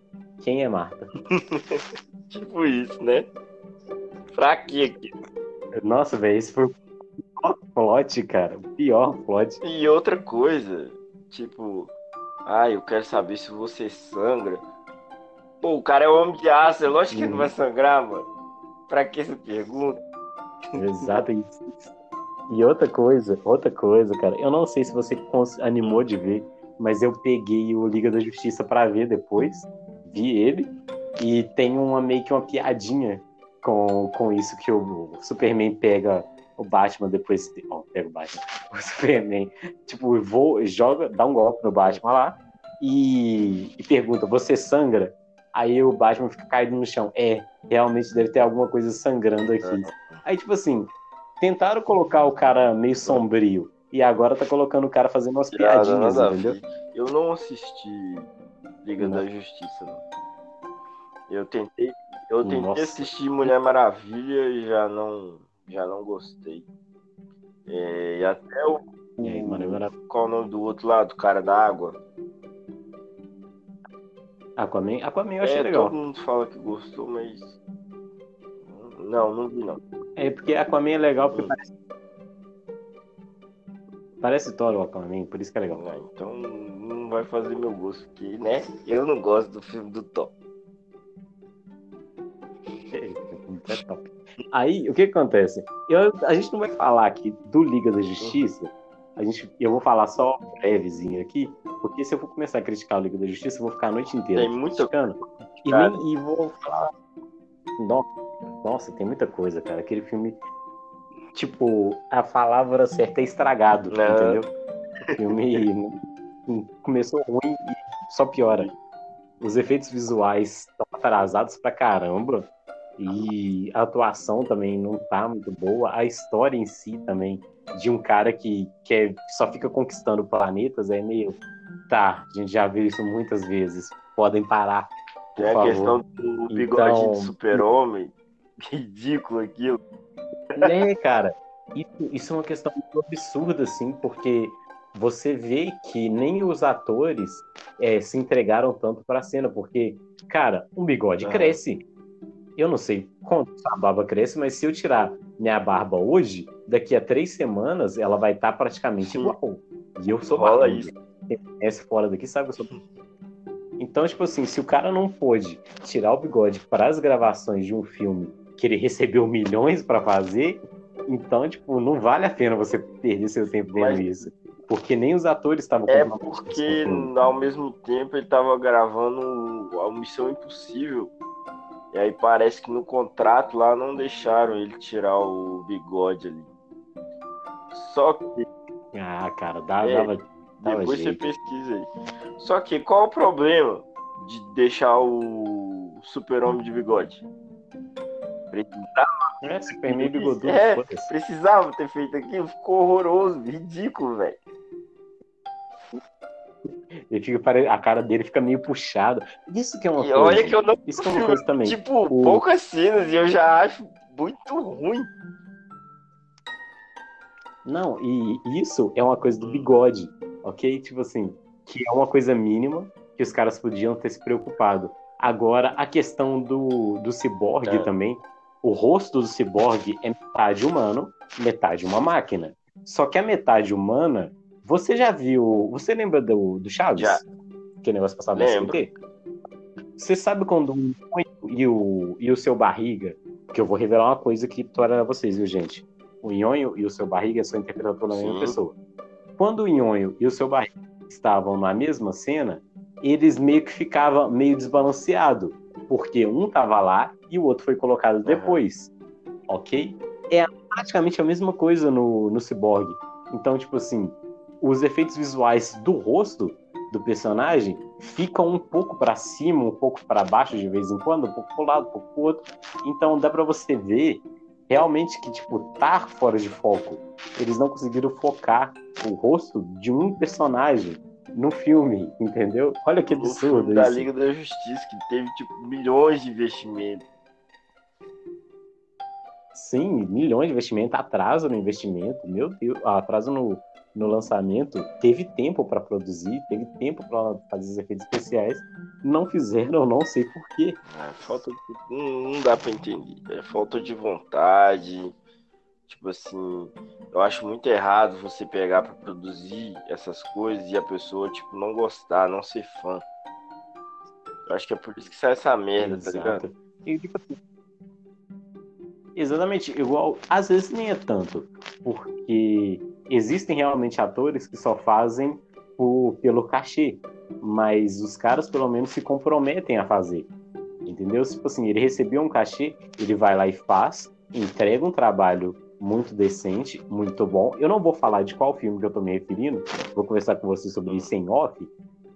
quem é Marta? (laughs) tipo isso, né? Pra quê? Nossa, velho, esse foi o pior plot, cara. O pior plot. E outra coisa, tipo, ah, eu quero saber se você sangra. Pô, o cara é um homem de aço, é lógico que não vai sangrar, mano. Pra que você pergunta? Exato. E outra coisa, outra coisa, cara, eu não sei se você animou de ver, mas eu peguei o Liga da Justiça para ver depois, vi ele, e tem uma meio que uma piadinha com, com isso que o Superman pega o Batman depois. Ó, pega o Batman. (laughs) O Superman, tipo, vou, joga, dá um golpe no Batman lá e, e pergunta: Você sangra? Aí o Batman fica caído no chão. É, realmente deve ter alguma coisa sangrando aqui. Aí, tipo assim, tentaram colocar o cara meio sombrio. E agora tá colocando o cara fazendo umas piadinhas, entendeu? Eu não assisti Liga não. da Justiça, não. Eu tentei, eu tentei Nossa. assistir Mulher Maravilha e já não, já não gostei. É, e até o. E aí, mano, qual o nome do outro lado, o cara da água? Aquaman, Aquaman eu achei é, legal. Todo mundo fala que gostou, mas. Não, não vi não. É porque Aquaman é legal porque hum. parece. Parece Thor o Aquaman, por isso que é legal. Ah, então não vai fazer meu gosto, porque, né? Eu não gosto do filme do Thor. (laughs) É top. Aí, o que, que acontece? Eu, a gente não vai falar aqui do Liga da Justiça. A gente, eu vou falar só brevezinho aqui, porque se eu for começar a criticar o Liga da Justiça, eu vou ficar a noite inteira tem muita criticando. E, nem, e vou falar. Nossa, tem muita coisa, cara. Aquele filme. Tipo, a palavra certa é estragado, Não. entendeu? O filme começou ruim e só piora. Os efeitos visuais estão atrasados pra caramba. E a atuação também não tá muito boa. A história em si também, de um cara que, que é, só fica conquistando planetas, é meio Tá, a gente já viu isso muitas vezes. Podem parar. Tem a favor. questão do bigode então... de super-homem. (laughs) Ridículo aquilo. É, cara. Isso, isso é uma questão muito absurda, assim, porque você vê que nem os atores é, se entregaram tanto para a cena, porque, cara, um bigode cresce. Eu não sei quanto a barba cresce, mas se eu tirar minha barba hoje, daqui a três semanas ela vai estar tá praticamente Sim. igual. E eu sou Rola isso. Quem conhece fora daqui sabe que eu sou. Então, tipo assim, se o cara não pôde tirar o bigode para as gravações de um filme que ele recebeu milhões para fazer, então, tipo, não vale a pena você perder seu tempo vendo isso. Porque nem os atores estavam É porque ao mesmo tempo ele estava gravando a Missão Impossível. E aí parece que no contrato lá não deixaram ele tirar o bigode ali. Só que. Ah, cara, dava. É, dava depois jeito. você pesquisa aí. Só que qual o problema de deixar o super-homem de bigode? Precisava. É, Superman (laughs) bigodudo. É, precisava ter feito aquilo, ficou horroroso, ridículo, velho. Ele fica, a cara dele fica meio puxada. Isso que é uma e coisa. Olha que eu não. Isso que é uma coisa também. Tipo, o... poucas cenas e eu já acho muito ruim. Não, e isso é uma coisa do bigode, ok? Tipo assim, que é uma coisa mínima que os caras podiam ter se preocupado. Agora, a questão do, do ciborgue é. também. O rosto do ciborgue é metade humano, metade uma máquina. Só que a metade humana, você já viu. Você lembra do, do Chaves? Já. Que negócio passava no SBT? Você sabe quando um e o, e o seu barriga, que eu vou revelar uma coisa aqui para vocês, viu, gente? O Nhonho e o seu barriga são interpretados pela mesma pessoa. Quando o Nhonho e o seu barriga estavam na mesma cena, eles meio que ficavam meio desbalanceado, porque um tava lá e o outro foi colocado depois, uhum. ok? É praticamente a mesma coisa no, no Cyborg. Então, tipo assim, os efeitos visuais do rosto do personagem ficam um pouco para cima, um pouco para baixo de vez em quando, um pouco pro lado, um pouco pro outro. Então dá para você ver realmente que tipo tá fora de foco. Eles não conseguiram focar o rosto de um personagem no filme, entendeu? Olha que absurdo o da Liga da Justiça, que teve tipo milhões de investimentos. Sim, milhões de investimento, atraso no investimento, meu Deus, atraso no, no lançamento, teve tempo para produzir, teve tempo para fazer os efeitos especiais, não fizeram, não sei porquê. É, falta de, não, não dá para entender, é falta de vontade, Tipo assim, eu acho muito errado você pegar para produzir essas coisas e a pessoa, tipo, não gostar, não ser fã. Eu acho que é por isso que sai essa merda, Exato. tá ligado? E, tipo assim, exatamente, igual, às vezes nem é tanto, porque existem realmente atores que só fazem por, pelo cachê, mas os caras pelo menos se comprometem a fazer. Entendeu? Tipo assim, ele recebeu um cachê, ele vai lá e faz, entrega um trabalho muito decente, muito bom. Eu não vou falar de qual filme que eu tô me referindo, vou conversar com você sobre isso em off,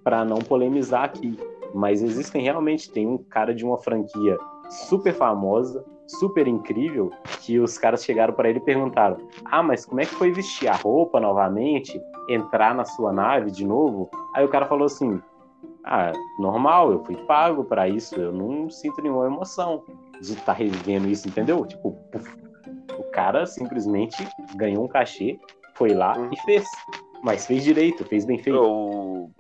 para não polemizar aqui. Mas existem realmente, tem um cara de uma franquia super famosa, super incrível, que os caras chegaram para ele e perguntaram: Ah, mas como é que foi vestir a roupa novamente, entrar na sua nave de novo? Aí o cara falou assim: Ah, normal, eu fui pago para isso, eu não sinto nenhuma emoção de estar tá revivendo isso, entendeu? Tipo, o cara simplesmente ganhou um cachê, foi lá uhum. e fez. Mas fez direito, fez bem feito. O,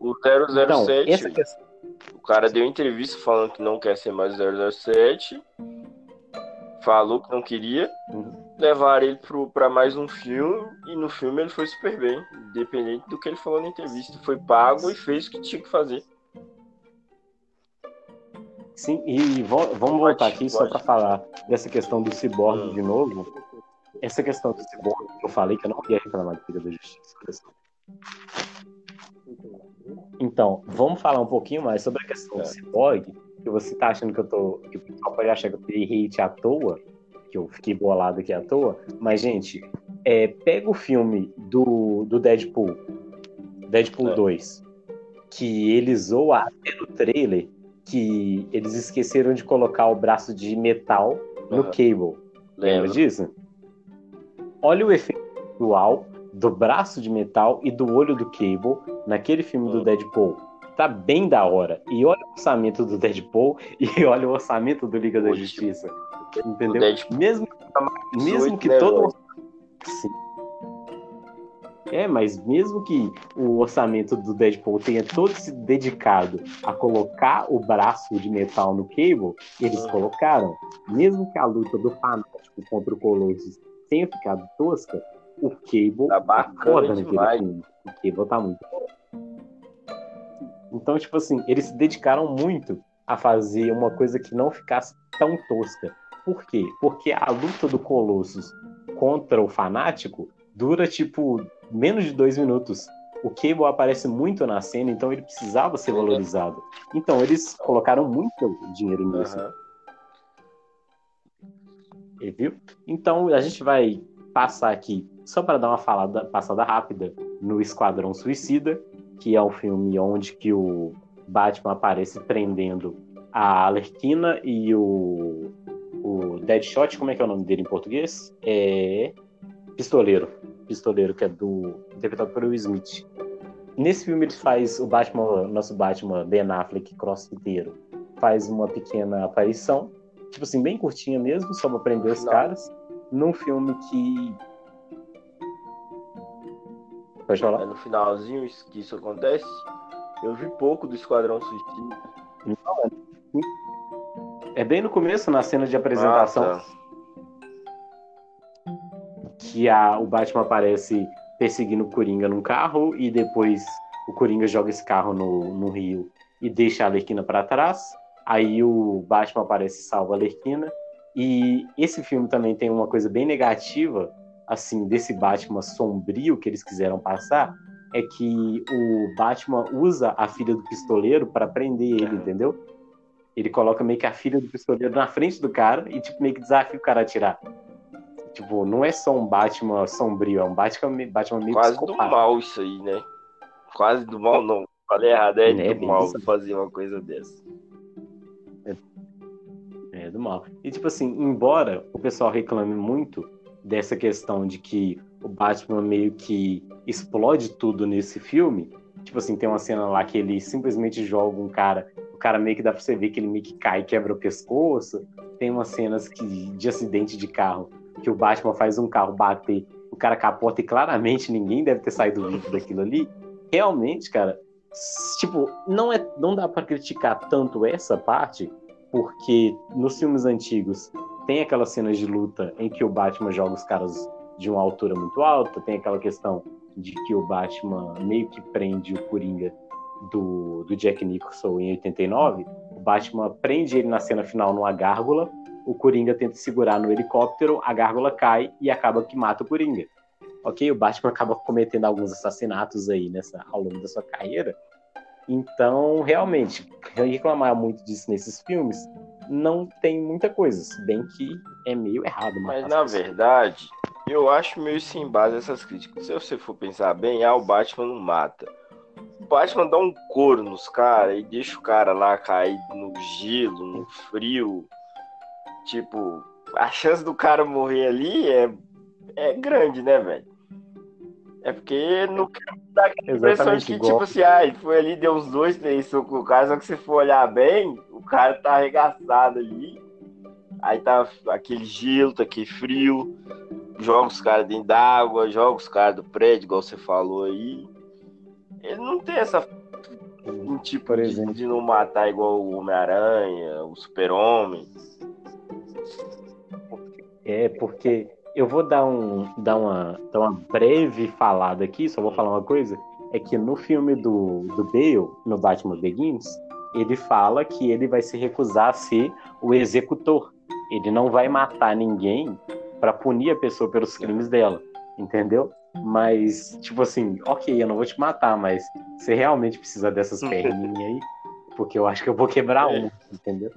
o 007, então, essa questão... o cara deu entrevista falando que não quer ser mais 007, falou que não queria, uhum. levar ele para mais um filme, e no filme ele foi super bem, independente do que ele falou na entrevista. Foi pago e fez o que tinha que fazer. Sim, e vamos voltar aqui só para falar dessa questão do ciborgue de novo. Essa questão do ciborgue que eu falei que eu não ia reclamar do Liga da Justiça. Então, vamos falar um pouquinho mais sobre a questão do é. ciborgue, que você tá achando que eu tô. que o pessoal pode achar que eu dei hate à toa, que eu fiquei bolado aqui à toa, mas, gente, é, pega o filme do, do Deadpool, Deadpool é. 2, que ele zoa até no trailer que eles esqueceram de colocar o braço de metal no uhum. cable. Lembra disso? Olha o efeito visual do braço de metal e do olho do cable naquele filme uhum. do Deadpool. Tá bem da hora. E olha o orçamento do Deadpool (laughs) e olha o orçamento do Liga da Justiça. Entendeu? Mesmo, mesmo que todo. Sim é, mas mesmo que o orçamento do Deadpool tenha todo se dedicado a colocar o braço de metal no Cable, eles colocaram. Mesmo que a luta do Fanático contra o Colossus tenha ficado tosca, o Cable Tá tá bacana foda naquele demais. filme. O Cable tá muito Então, tipo assim, eles se dedicaram muito a fazer uma coisa que não ficasse tão tosca. Por quê? Porque a luta do Colossus contra o Fanático dura, tipo, menos de dois minutos. O Cable aparece muito na cena, então ele precisava ser Uhum. valorizado. Então, eles colocaram muito dinheiro nisso. Aham. E viu? Então a gente vai passar aqui, só para dar uma falada, passada rápida, no Esquadrão Suicida, que é o filme onde que o Batman aparece prendendo a Alerquina e o, o Deadshot, como é que é o nome dele em português? É Pistoleiro. Pistoleiro, que é do. interpretado por Will Smith. Nesse filme ele faz o Batman, nosso Batman Ben Affleck, crossfiteiro, faz uma pequena aparição tipo assim, bem curtinha mesmo, só pra prender os Não. caras, num filme que. Pode falar? É no finalzinho isso- que isso acontece. Eu vi pouco do Esquadrão Suicida. É bem no começo, na cena de apresentação, Ah, tá. Que a, o Batman aparece perseguindo o Coringa num carro e depois o Coringa joga esse carro no, no rio e deixa a Arlequina pra trás. Aí o Batman aparece e salva a Arlequina. E esse filme também tem uma coisa bem negativa, assim, desse Batman sombrio que eles quiseram passar, é que o Batman usa a filha do pistoleiro para prender ele, Uhum. entendeu? Ele coloca meio que a filha do pistoleiro na frente do cara e tipo meio que desafia o cara a atirar. Tipo, não é só um Batman sombrio, é um Batman, Batman meio Quase do psicopata. mal isso aí, né? Quase do mal não. Falei errado, é, É, do mal isso. fazer uma coisa dessa. É, do mal. E tipo assim, embora o pessoal reclame muito dessa questão de que o Batman meio que explode tudo nesse filme, tipo assim, tem uma cena lá que ele simplesmente joga um cara, o cara meio que dá pra você ver que ele meio que cai e quebra o pescoço. Tem umas cenas que, de acidente de carro, que o Batman faz um carro bater, o cara capota e claramente ninguém deve ter saído vivo daquilo ali. Realmente, cara, tipo, não, é, não dá pra criticar tanto essa parte, porque nos filmes antigos tem aquelas cenas de luta em que o Batman joga os caras de uma altura muito alta, tem aquela questão de que o Batman meio que prende o Coringa do, do Jack Nicholson em 89, o Batman prende ele na cena final numa gárgula, o Coringa tenta segurar no helicóptero, a gárgula cai e acaba que mata o Coringa. Ok? O Batman acaba cometendo alguns assassinatos aí nessa, ao longo da sua carreira. Então, realmente, reclamar muito disso nesses filmes não tem muita coisa, se bem que é meio errado. Mas as na pessoas. verdade, eu acho meio sem base essas críticas. Se você for pensar bem, ah, o Batman não mata. O Batman dá um couro nos caras e deixa o cara lá cair no gelo, no frio. Tipo, a chance do cara morrer ali é, é grande, né, velho? É porque não quer dar aquela impressão de que, igual. tipo assim, ah, ele foi ali, deu uns dois, três socos no cara, só que se for olhar bem, o cara tá arregaçado ali. Aí tá aquele gelo, tá aquele frio, joga os caras dentro d'água, joga os caras do prédio, igual você falou aí. Ele não tem essa um tipo Por de, exemplo. de não matar igual o Homem-Aranha, o Super-Homem. É, porque eu vou dar, um, dar, uma, dar uma breve falada aqui, só vou falar uma coisa. É que no filme do, do Bale, no Batman Begins, ele fala que ele vai se recusar a ser o executor. Ele não vai matar ninguém para punir a pessoa pelos crimes dela, entendeu? Mas, tipo assim, ok, eu não vou te matar, mas você realmente precisa dessas (laughs) perninhas aí, porque eu acho que eu vou quebrar um, entendeu?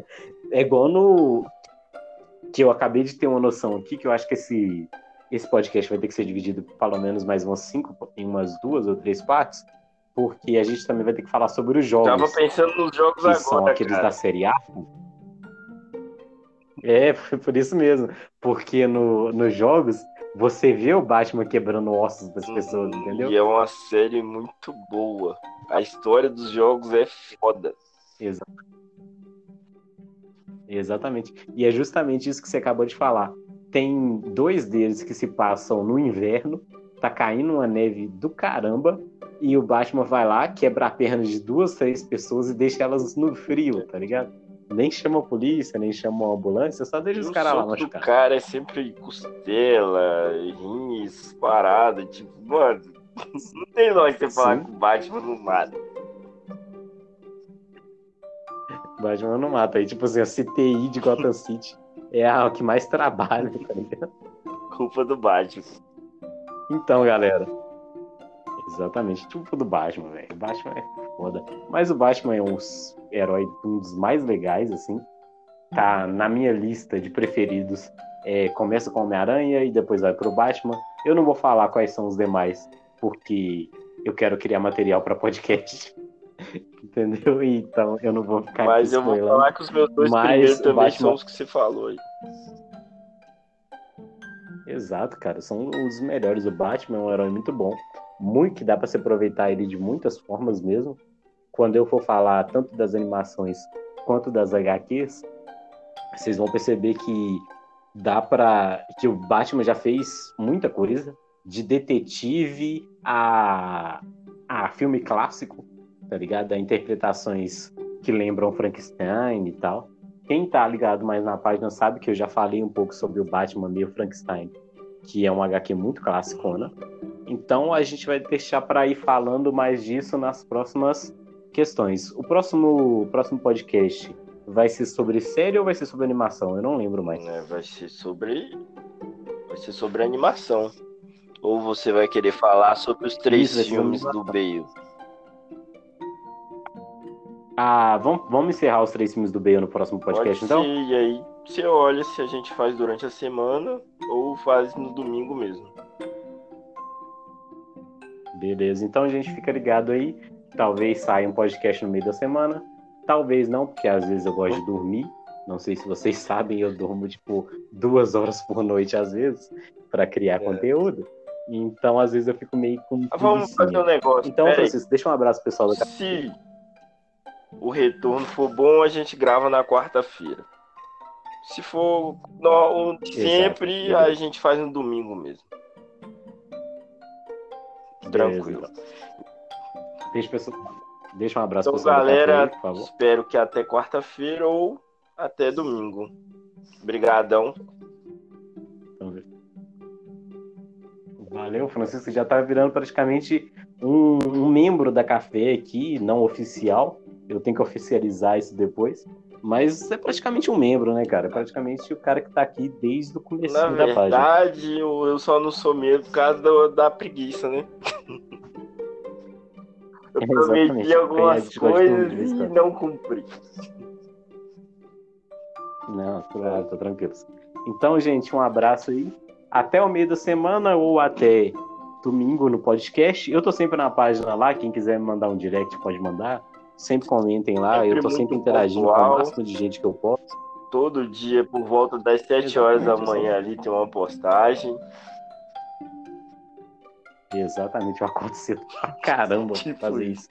É igual no. Que eu acabei de ter uma noção aqui, que eu acho que esse, esse podcast vai ter que ser dividido pelo menos mais umas cinco, em umas duas ou três partes, porque a gente também vai ter que falar sobre os jogos Tava pensando nos jogos que são agora, aqueles cara. da série A. É, (laughs) foi por isso mesmo. Porque no, nos jogos, você vê o Batman quebrando ossos das pessoas, entendeu? E é uma série muito boa. A história dos jogos é foda. Exa- Exatamente. E é justamente isso que você acabou de falar. Tem dois deles que se passam no inverno, tá caindo uma neve do caramba, e o Batman vai lá, quebra a perna de duas, três pessoas e deixa elas no frio, tá ligado? Nem chama a polícia, nem chama a ambulância, só deixa os caras lá machucados. O cara é sempre costela, rins, parada, tipo, mano, não tem lógica você falar que o Batman não mata. Batman não mata. Aí, tipo assim, a CTI de Gotham (laughs) City é a que mais trabalha, tá ligado? Culpa do Batman. Então, galera. Exatamente, tipo do Batman, velho. O Batman é foda. Mas o Batman é um herói um dos mais legais, assim. Tá na minha lista de preferidos. É, começa com Homem-Aranha e depois vai pro Batman. Eu não vou falar quais são os demais, porque eu quero criar material para podcast. (laughs) Entendeu? Então eu não vou ficar Mas eu vou falar que os meus dois Mas primeiros também Batman... são os que você falou aí. Exato, cara. São os melhores. O Batman é um herói muito bom. Muito que dá para se aproveitar ele de muitas formas mesmo. Quando eu for falar tanto das animações quanto das HQs, vocês vão perceber que dá para que o Batman já fez muita coisa, de detetive a a filme clássico, tá ligado? A interpretações que lembram Frankenstein e tal. Quem tá ligado mais na página sabe que eu já falei um pouco sobre o Batman meio Frankenstein, que é um HQ muito classicona. Então a gente vai deixar para ir falando mais disso nas próximas questões. O próximo, próximo podcast vai ser sobre série ou vai ser sobre animação? Eu não lembro mais. É, vai ser sobre. Vai ser sobre animação. Ou você vai querer falar sobre os três Isso, filmes do Bale? Ah, vamos, vamos encerrar os três filmes do Bale no próximo podcast, então? Sim, e aí você olha se a gente faz durante a semana ou faz no domingo mesmo. Beleza, então a gente fica ligado aí. Talvez saia um podcast no meio da semana. Talvez não, porque às vezes eu gosto de dormir. Não sei se vocês (laughs) sabem, eu durmo tipo duas horas por noite às vezes para criar é. conteúdo. Então, às vezes eu fico meio com. Ah, vamos fazer um negócio. Então, Francisco, deixa um abraço pessoal da Se o retorno for bom, a gente grava na quarta-feira. Se for no, sempre, Exato. a gente faz no domingo mesmo. Tranquilo. Deixa, pessoal, deixa um abraço então, galera, por favor. Espero que até quarta-feira ou até domingo. Obrigadão. Valeu, Francisco já está virando praticamente um, um, membro da café aqui, não oficial. Eu tenho que oficializar isso depois. Mas é praticamente um membro, né, cara? É praticamente o cara que está aqui desde o começo da verdade, página. Na verdade, eu só não sou membro por causa da preguiça, né? (laughs) (laughs) eu prometi algumas coisas e não cumpri. Não, tô, tô tranquilo. Então, gente, um abraço aí até o meio da semana ou até domingo no podcast. Eu tô sempre na página lá, quem quiser me mandar um direct pode mandar. Sempre comentem lá, sempre eu tô sempre interagindo pontual. com o máximo de gente que eu posso. Todo dia, por volta das 7 Exatamente, horas da manhã ali, tem uma postagem. Exatamente, eu acontecer pra caramba (laughs) tipo fazer isso.